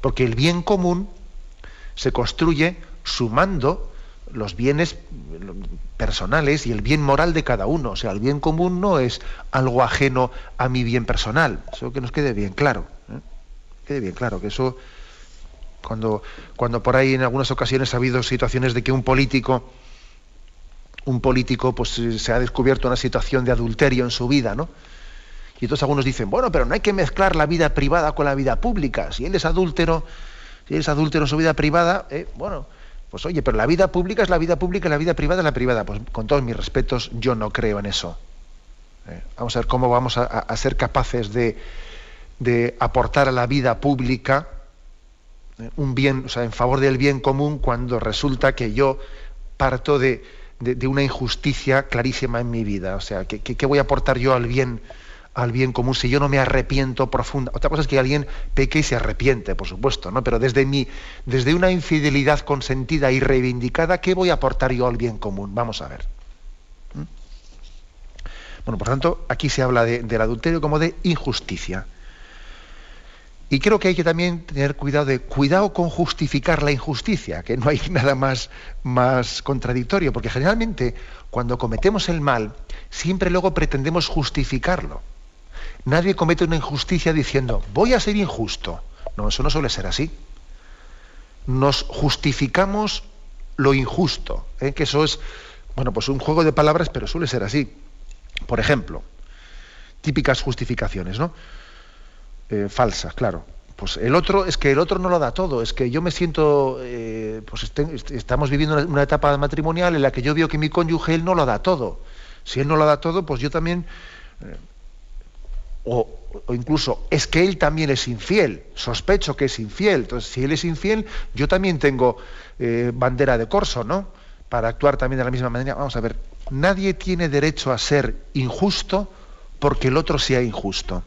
A: Porque el bien común se construye sumando los bienes personales y el bien moral de cada uno. O sea, el bien común no es algo ajeno a mi bien personal. Eso que nos quede bien claro. ¿eh? Quede bien claro que eso, cuando, cuando por ahí en algunas ocasiones ha habido situaciones de que un político, un político, pues se ha descubierto una situación de adulterio en su vida, ¿no? Y entonces algunos dicen, bueno, pero no hay que mezclar la vida privada con la vida pública. Si él es adúltero, si él es adúltero en su vida privada, eh, bueno, pues oye, pero la vida pública es la vida pública y la vida privada es la privada. Pues con todos mis respetos, yo no creo en eso. Eh, vamos a ver cómo vamos a, ser capaces de, aportar a la vida pública eh, un bien, o sea, en favor del bien común cuando resulta que yo parto de, una injusticia clarísima en mi vida. O sea, ¿qué, voy a aportar yo al bien? Al bien común si yo no me arrepiento profunda. Otra cosa es que alguien peque y se arrepiente, por supuesto, ¿no? Pero desde mi, desde una infidelidad consentida y reivindicada, ¿qué voy a aportar yo al bien común? Vamos a ver. ¿Mm? Bueno, por tanto, aquí se habla del adulterio como de injusticia. Y creo que hay que también tener cuidado de cuidado con justificar la injusticia, que no hay <laughs> nada más, más contradictorio, porque generalmente cuando cometemos el mal, siempre luego pretendemos justificarlo. Nadie comete una injusticia diciendo, voy a ser injusto. No, eso no suele ser así. Nos justificamos lo injusto, ¿eh? que eso es, bueno, pues un juego de palabras, pero suele ser así. Por ejemplo, típicas justificaciones, ¿no? Eh, falsas, claro. Pues el otro, es que el otro no lo da todo, es que yo me siento, eh, pues estamos viviendo una, etapa matrimonial en la que yo veo que mi cónyuge él no lo da todo. Si él no lo da todo, pues yo también o, incluso es que él también es infiel, sospecho que es infiel, entonces si él es infiel, yo también tengo eh, bandera de corso, ¿no? Para actuar también de la misma manera. Vamos a ver, nadie tiene derecho a ser injusto porque el otro sea injusto.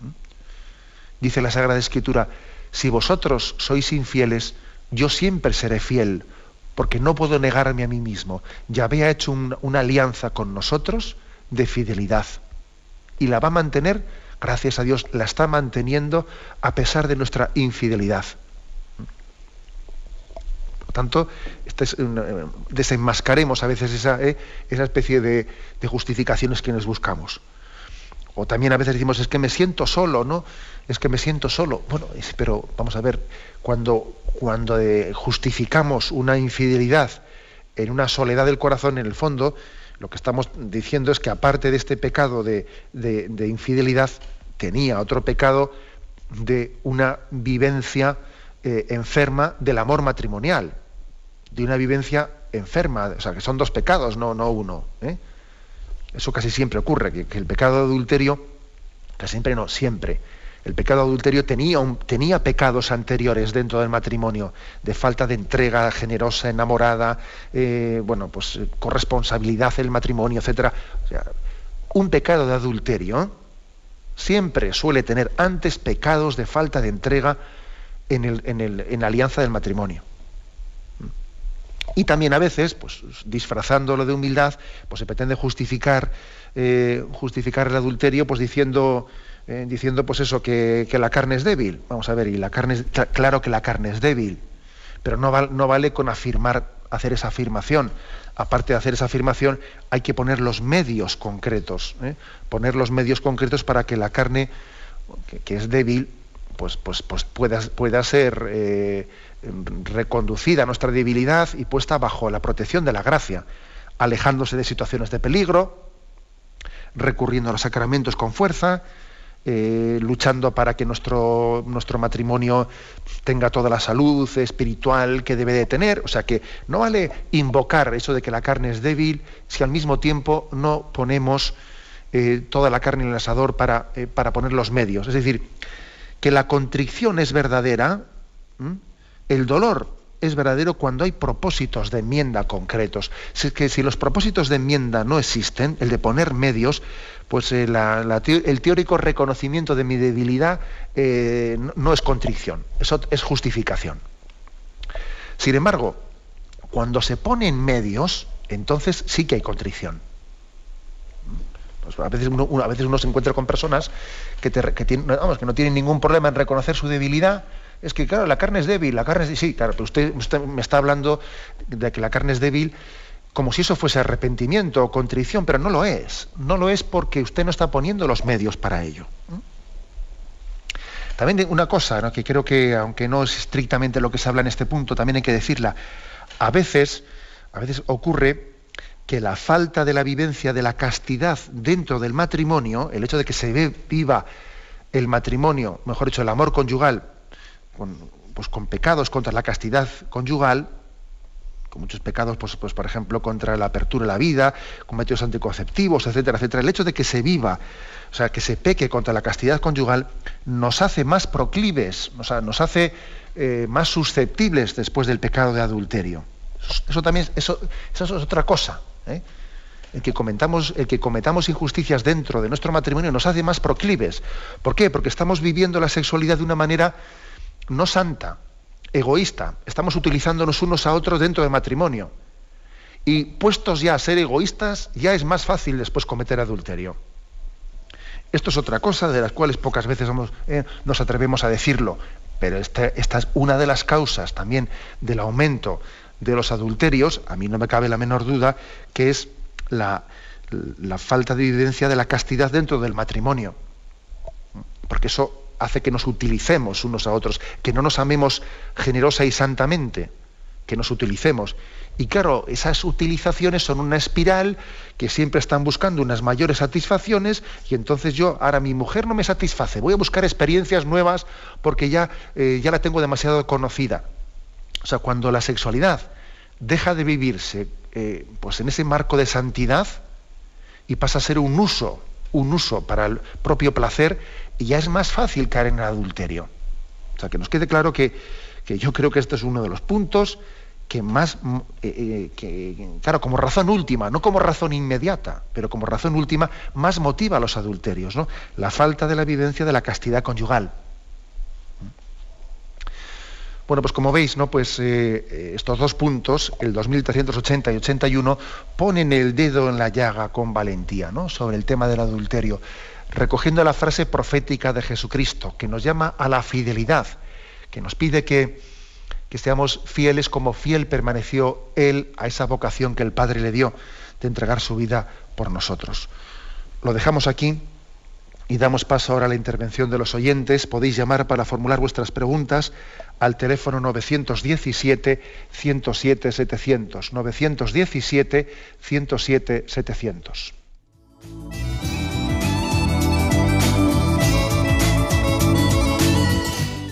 A: ¿Mm? Dice la Sagrada Escritura, si vosotros sois infieles, yo siempre seré fiel, porque no puedo negarme a mí mismo. Ya había hecho una alianza con nosotros de fidelidad y la va a mantener gracias a Dios, la está manteniendo a pesar de nuestra infidelidad. Por tanto, eh, desenmascaremos a veces esa, eh, esa especie de, justificaciones que nos buscamos. O también a veces decimos, es que me siento solo, ¿no? Es que me siento solo. Bueno, pero vamos a ver, cuando, cuando eh, justificamos una infidelidad en una soledad del corazón, en el fondo, lo que estamos diciendo es que aparte de este pecado de, infidelidad, tenía otro pecado de una vivencia eh, enferma del amor matrimonial, de una vivencia enferma, o sea, que son dos pecados, no, no uno. ¿eh? Eso casi siempre ocurre, que, que el pecado de adulterio, casi siempre no, siempre, el pecado adulterio tenía, tenía pecados anteriores dentro del matrimonio, de falta de entrega generosa, enamorada, eh, bueno, pues eh, corresponsabilidad del matrimonio, etc. un pecado de adulterio siempre suele tener antes pecados de falta de entrega en, la alianza del matrimonio. Y también a veces, pues disfrazándolo de humildad, pues se pretende justificar, eh, justificar el adulterio, pues diciendo, eh, diciendo pues eso, que, la carne es débil. Vamos a ver, y la carne es, claro que la carne es débil, pero no, no vale con afirmar, hacer esa afirmación. Aparte de hacer esa afirmación, hay que poner los medios concretos, ¿eh? poner los medios concretos para que la carne, que, es débil, pues, pues, pues pueda, pueda ser eh, reconducida a nuestra debilidad y puesta bajo la protección de la gracia, alejándose de situaciones de peligro, recurriendo a los sacramentos con fuerza, eh, luchando para que nuestro, nuestro matrimonio tenga toda la salud espiritual que debe de tener. O sea que no vale invocar eso de que la carne es débil si al mismo tiempo no ponemos eh, toda la carne en el asador para, eh, para, poner los medios. Es decir, que la contrición es verdadera, el dolor es verdadero cuando hay propósitos de enmienda concretos. Si, que si los propósitos de enmienda no existen, el de poner medios, pues eh, el teórico reconocimiento de mi debilidad eh, no, es contrición, eso es justificación. Sin embargo, cuando se ponen medios, entonces sí que hay contrición. Pues a, veces uno, se encuentra con personas que, que no tienen ningún problema en reconocer su debilidad. Es que, claro, la carne es débil, la carne es... Sí, claro, pero usted me está hablando de que la carne es débil como si eso fuese arrepentimiento o contrición, pero no lo es. No lo es porque usted no está poniendo los medios para ello. También una cosa que creo que, aunque no es estrictamente lo que se habla en este punto, también hay que decirla. A veces, a veces ocurre que la falta de la vivencia de la castidad dentro del matrimonio, el hecho de que se viva el matrimonio, mejor dicho, el amor conyugal, con, pues con pecados contra la castidad conyugal, con muchos pecados, pues, pues, por ejemplo, contra la apertura de la vida, con métodos anticonceptivos, etcétera, etcétera. El hecho de que se viva, o sea, que se peque contra la castidad conyugal, nos hace más proclives, o sea, nos hace eh, más susceptibles después del pecado de adulterio. Eso también, eso, eso es otra cosa. ¿eh? El que, comentamos, el que cometamos injusticias dentro de nuestro matrimonio nos hace más proclives. ¿Por qué? Porque estamos viviendo la sexualidad de una manera no santa, egoísta. Estamos utilizándonos unos a otros dentro del matrimonio. Y puestos ya a ser egoístas, ya es más fácil después cometer adulterio. Esto es otra cosa de las cuales pocas veces eh, nos atrevemos a decirlo, pero esta, es una de las causas también del aumento de los adulterios, a mí no me cabe la menor duda, que es la falta de evidencia de la castidad dentro del matrimonio. Porque eso hace que nos utilicemos unos a otros, que no nos amemos generosa y santamente, que nos utilicemos. Y claro, esas utilizaciones son una espiral que siempre están buscando unas mayores satisfacciones y entonces yo, ahora mi mujer no me satisface, voy a buscar experiencias nuevas porque ya, eh, ya la tengo demasiado conocida. O sea, cuando la sexualidad deja de vivirse eh, pues en ese marco de santidad y pasa a ser un uso, un uso para el propio placer, y ya es más fácil caer en el adulterio. O sea, que nos quede claro que, yo creo que este es uno de los puntos que más, mm, eh, eh, que, claro, como razón última, no como razón inmediata, pero como razón última, más motiva a los adulterios, ¿no? La falta de la evidencia de la castidad conyugal. Bueno, pues como veis, ¿no? pues, eh, estos dos puntos, el 2380 y 81, ponen el dedo en la llaga con valentía ¿no? sobre el tema del adulterio recogiendo la frase profética de Jesucristo, que nos llama a la fidelidad, que nos pide que, que seamos fieles como fiel permaneció Él a esa vocación que el Padre le dio de entregar su vida por nosotros. Lo dejamos aquí y damos paso ahora a la intervención de los oyentes. Podéis llamar para formular vuestras preguntas al teléfono 917-107-700. 917-107-700.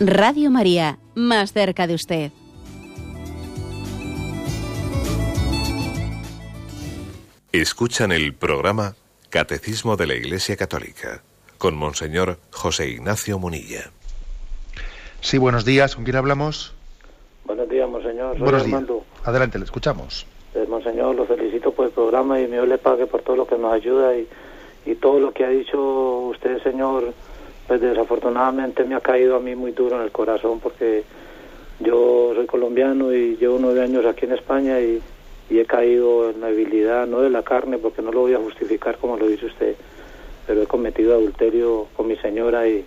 C: Radio María, más cerca de usted.
B: Escuchan el programa Catecismo de la Iglesia Católica con Monseñor José Ignacio Munilla.
A: Sí, buenos días. ¿Con quién hablamos?
D: Buenos días, Monseñor.
A: buenos días. Adelante, le escuchamos.
D: Eh, monseñor, lo felicito por el programa y mi Dios le pague por todo lo que nos ayuda y, y todo lo que ha dicho usted, Señor, pues desafortunadamente me ha caído a mí muy duro en el corazón porque yo soy colombiano y llevo nueve años aquí en España y, he caído en la debilidad, no de la carne, porque no lo voy a justificar como lo dice usted, pero he cometido adulterio con mi señora y,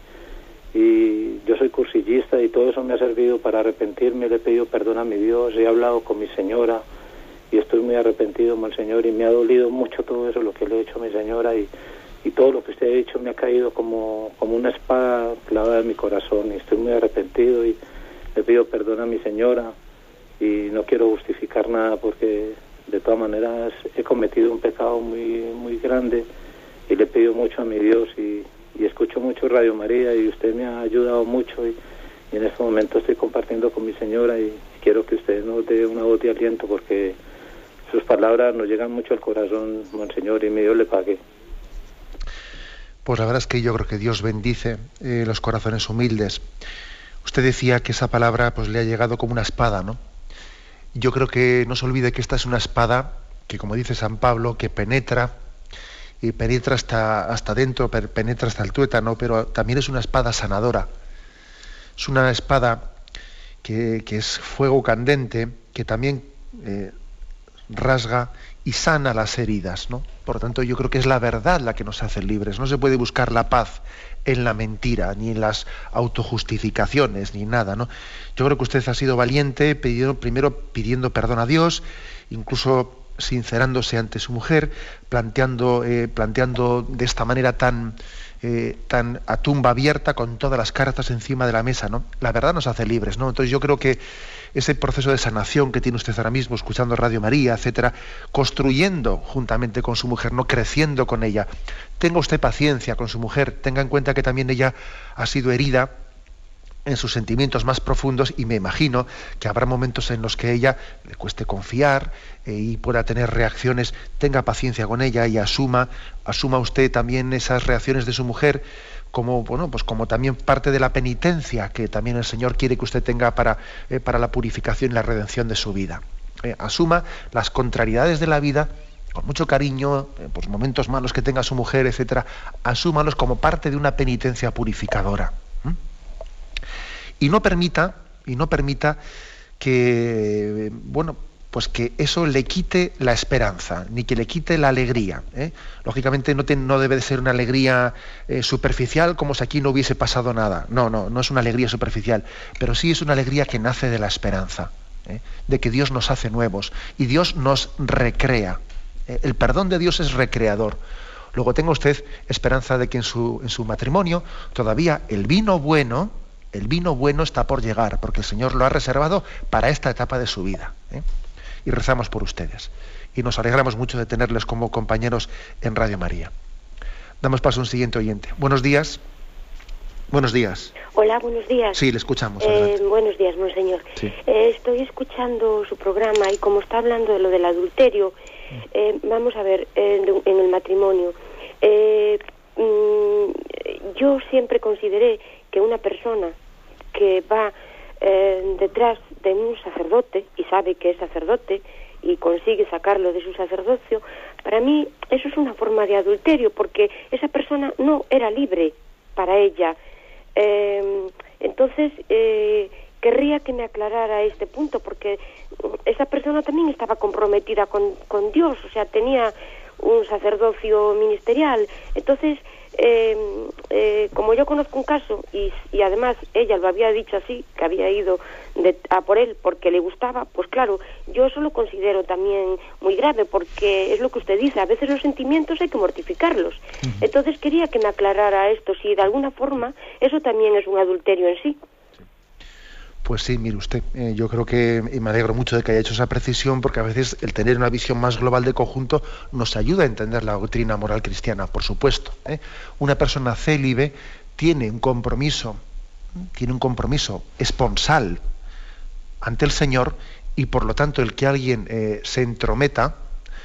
D: yo soy cursillista y todo eso me ha servido para arrepentirme, le he pedido perdón a mi Dios, he hablado con mi señora y estoy muy arrepentido, mal Señor, y me ha dolido mucho todo eso, lo que le he hecho a mi señora y todo lo que usted ha dicho me ha caído como, como una espada clavada en mi corazón y estoy muy arrepentido y le pido perdón a mi señora y no quiero justificar nada porque de todas maneras he cometido un pecado muy, muy grande y le pido mucho a mi Dios y, escucho mucho Radio María y usted me ha ayudado mucho y, en este momento estoy compartiendo con mi señora y quiero que usted nos dé una voz de aliento porque sus palabras nos llegan mucho al corazón, Monseñor, y mi Dios le pague.
A: Pues la verdad es que yo creo que Dios bendice eh, los corazones humildes. Usted decía que esa palabra pues le ha llegado como una espada, ¿no? Yo creo que no se olvide que esta es una espada que, como dice San Pablo, que penetra y penetra hasta, hasta dentro, penetra hasta el tuétano, pero también es una espada sanadora. Es una espada que, es fuego candente, que también eh, rasga y sana las heridas. ¿no? Por tanto, yo creo que es la verdad la que nos hace libres. No se puede buscar la paz en la mentira, ni en las autojustificaciones, ni nada. ¿no? Yo creo que usted ha sido valiente, primero pidiendo perdón a Dios, incluso sincerándose ante su mujer, planteando, eh, planteando de esta manera tan, eh, tan a tumba abierta, con todas las cartas encima de la mesa, ¿no? La verdad nos hace libres, ¿no? Entonces yo creo que ese proceso de sanación que tiene usted ahora mismo, escuchando Radio María, etcétera, construyendo juntamente con su mujer, no creciendo con ella. Tenga usted paciencia con su mujer, tenga en cuenta que también ella ha sido herida en sus sentimientos más profundos y me imagino que habrá momentos en los que ella le cueste confiar eh, y pueda tener reacciones, tenga paciencia con ella y asuma, asuma usted también esas reacciones de su mujer como bueno, pues como también parte de la penitencia que también el Señor quiere que usted tenga para, eh, para la purificación y la redención de su vida. Eh, asuma las contrariedades de la vida con mucho cariño, pues momentos malos que tenga su mujer, etcétera, asúmalos como parte de una penitencia purificadora y no permita, y no permita que, bueno, pues que eso le quite la esperanza, ni que le quite la alegría. ¿eh? Lógicamente no, no, debe de ser una alegría eh, superficial como si aquí no hubiese pasado nada. No, no, no es una alegría superficial, pero sí es una alegría que nace de la esperanza, ¿eh? de que Dios nos hace nuevos y Dios nos recrea. El perdón de Dios es recreador. Luego tenga usted esperanza de que en su, en su matrimonio todavía el vino bueno, El vino bueno está por llegar, porque el Señor lo ha reservado para esta etapa de su vida. ¿eh? Y rezamos por ustedes. Y nos alegramos mucho de tenerles como compañeros en Radio María. Damos paso a un siguiente oyente. Buenos días. Buenos días.
E: Hola, buenos días.
A: Sí, le escuchamos.
E: Eh, buenos días, monseñor.
A: Sí.
E: Eh, estoy escuchando su programa y como está hablando de lo del adulterio, eh, vamos a ver, en, en el matrimonio. Mm, yo siempre consideré que una persona que va eh, detrás de un sacerdote y sabe que es sacerdote y consigue sacarlo de su sacerdocio, para mí eso es una forma de adulterio porque esa persona no era libre para ella. Eh, entonces, eh, querría que me aclarara este punto, porque esa persona también estaba comprometida con, con Dios, o sea, tenía un sacerdocio ministerial. Entonces, eh, eh, como yo conozco un caso, y, y, además ella lo había dicho así, que había ido de, a por él porque le gustaba, pues claro, yo eso lo considero también muy grave, porque es lo que usted dice, a veces los sentimientos hay que mortificarlos. Uh -huh. Entonces quería que me aclarara esto, si de alguna forma eso también es un adulterio en sí.
A: Pues sí, mire usted, eh, yo creo que me alegro mucho de que haya hecho esa precisión porque a veces el tener una visión más global de conjunto nos ayuda a entender la doctrina moral cristiana, por supuesto. ¿eh? Una persona célibe tiene un compromiso, tiene un compromiso esponsal ante el Señor y por lo tanto el que alguien eh, se entrometa,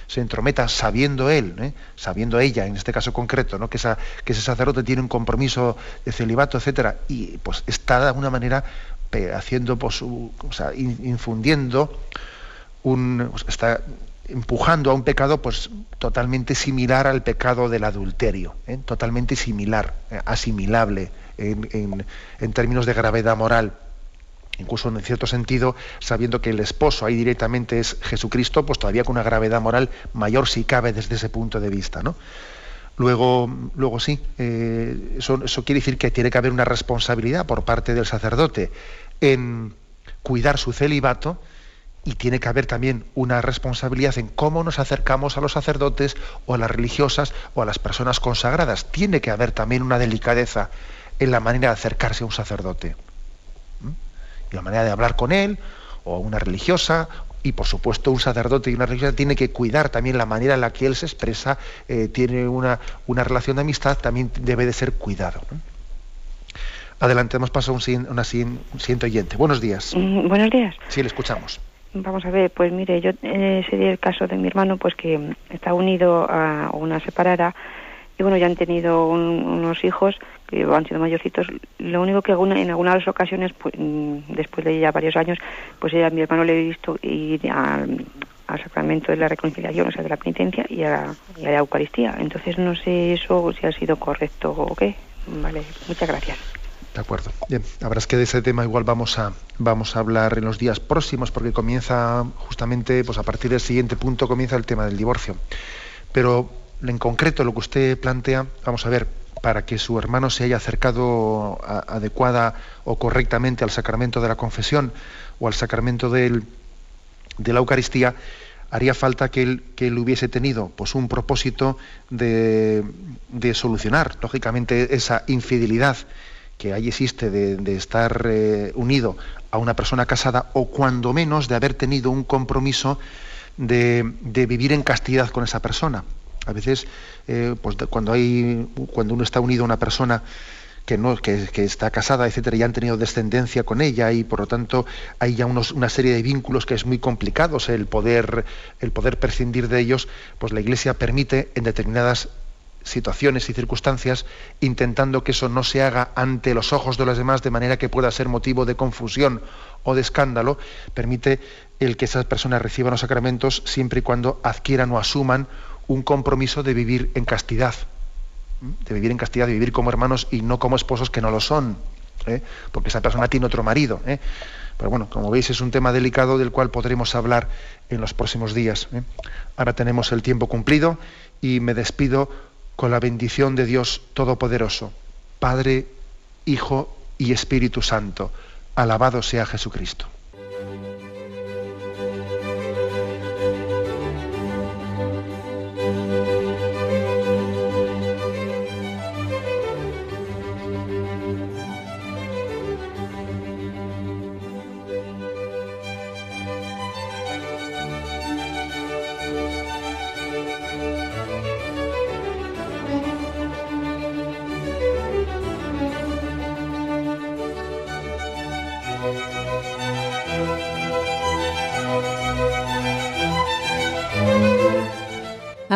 A: se entrometa sabiendo él, sabiendo ella, en este caso concreto, ¿no? que, esa, que ese sacerdote tiene un compromiso de celibato, etcétera, y pues está de alguna manera haciendo, infundiendo, un, está empujando a un pecado pues totalmente similar al pecado del adulterio, ¿eh? totalmente similar, eh, asimilable en, en, en, términos de gravedad moral. Incluso en cierto sentido, sabiendo que el esposo ahí directamente es Jesucristo, pues todavía con una gravedad moral mayor si cabe desde ese punto de vista, ¿no? Luego, luego sí, eh, eso, quiere decir que tiene que haber una responsabilidad por parte del sacerdote en cuidar su celibato y tiene que haber también una responsabilidad en cómo nos acercamos a los sacerdotes o a las religiosas o a las personas consagradas. Tiene que haber también una delicadeza en la manera de acercarse a un sacerdote. Y la manera de hablar con él o a una religiosa y por supuesto un sacerdote y una religiosa tiene que cuidar también la manera en la que él se expresa, eh, tiene una, una, relación de amistad, también debe de ser cuidado. ¿no? Adelante, hemos pasado a un, una, un siguiente oyente. Buenos días.
F: Mm, buenos días.
A: Sí, le escuchamos.
F: Vamos a ver, pues mire, yo eh, sería el caso de mi hermano, pues que está unido a una separada y bueno, ya han tenido un, unos hijos que han sido mayorcitos. Lo único que alguna, en algunas ocasiones, pues, después de ya varios años, pues a mi hermano le he visto ir al, al sacramento de la reconciliación, o sea, de la penitencia y a, y a la Eucaristía. Entonces no sé eso si ha sido correcto o qué. Vale, muchas gracias.
A: De acuerdo. Bien, habrá que de ese tema igual vamos a, vamos a hablar en los días próximos porque comienza justamente, pues a partir del siguiente punto comienza el tema del divorcio. Pero en concreto lo que usted plantea, vamos a ver, para que su hermano se haya acercado adecuada o correctamente al sacramento de la confesión o al sacramento de la Eucaristía, haría falta que él, que hubiese tenido pues, un propósito de, solucionar, lógicamente, esa infidelidad que ahí existe de, estar eh, unido a una persona casada o cuando menos de haber tenido un compromiso de vivir en castidad con esa persona. A veces, eh, pues cuando hay, cuando uno está unido a una persona que no, que, está casada, etcétera, ya han tenido descendencia con ella y por lo tanto hay ya unos, una serie de vínculos que es muy complicados el poder, el poder prescindir de ellos, pues la Iglesia permite en determinadas situaciones y circunstancias, intentando que eso no se haga ante los ojos de los demás de manera que pueda ser motivo de confusión o de escándalo, permite el que esas personas reciban los sacramentos siempre y cuando adquieran o asuman un compromiso de vivir en castidad, de vivir en castidad, de vivir como hermanos y no como esposos que no lo son, ¿eh? porque esa persona tiene otro marido. ¿eh? Pero bueno, como veis es un tema delicado del cual podremos hablar en los próximos días. ¿eh? Ahora tenemos el tiempo cumplido y me despido con la bendición de Dios Todopoderoso, Padre, Hijo y Espíritu Santo. Alabado sea Jesucristo.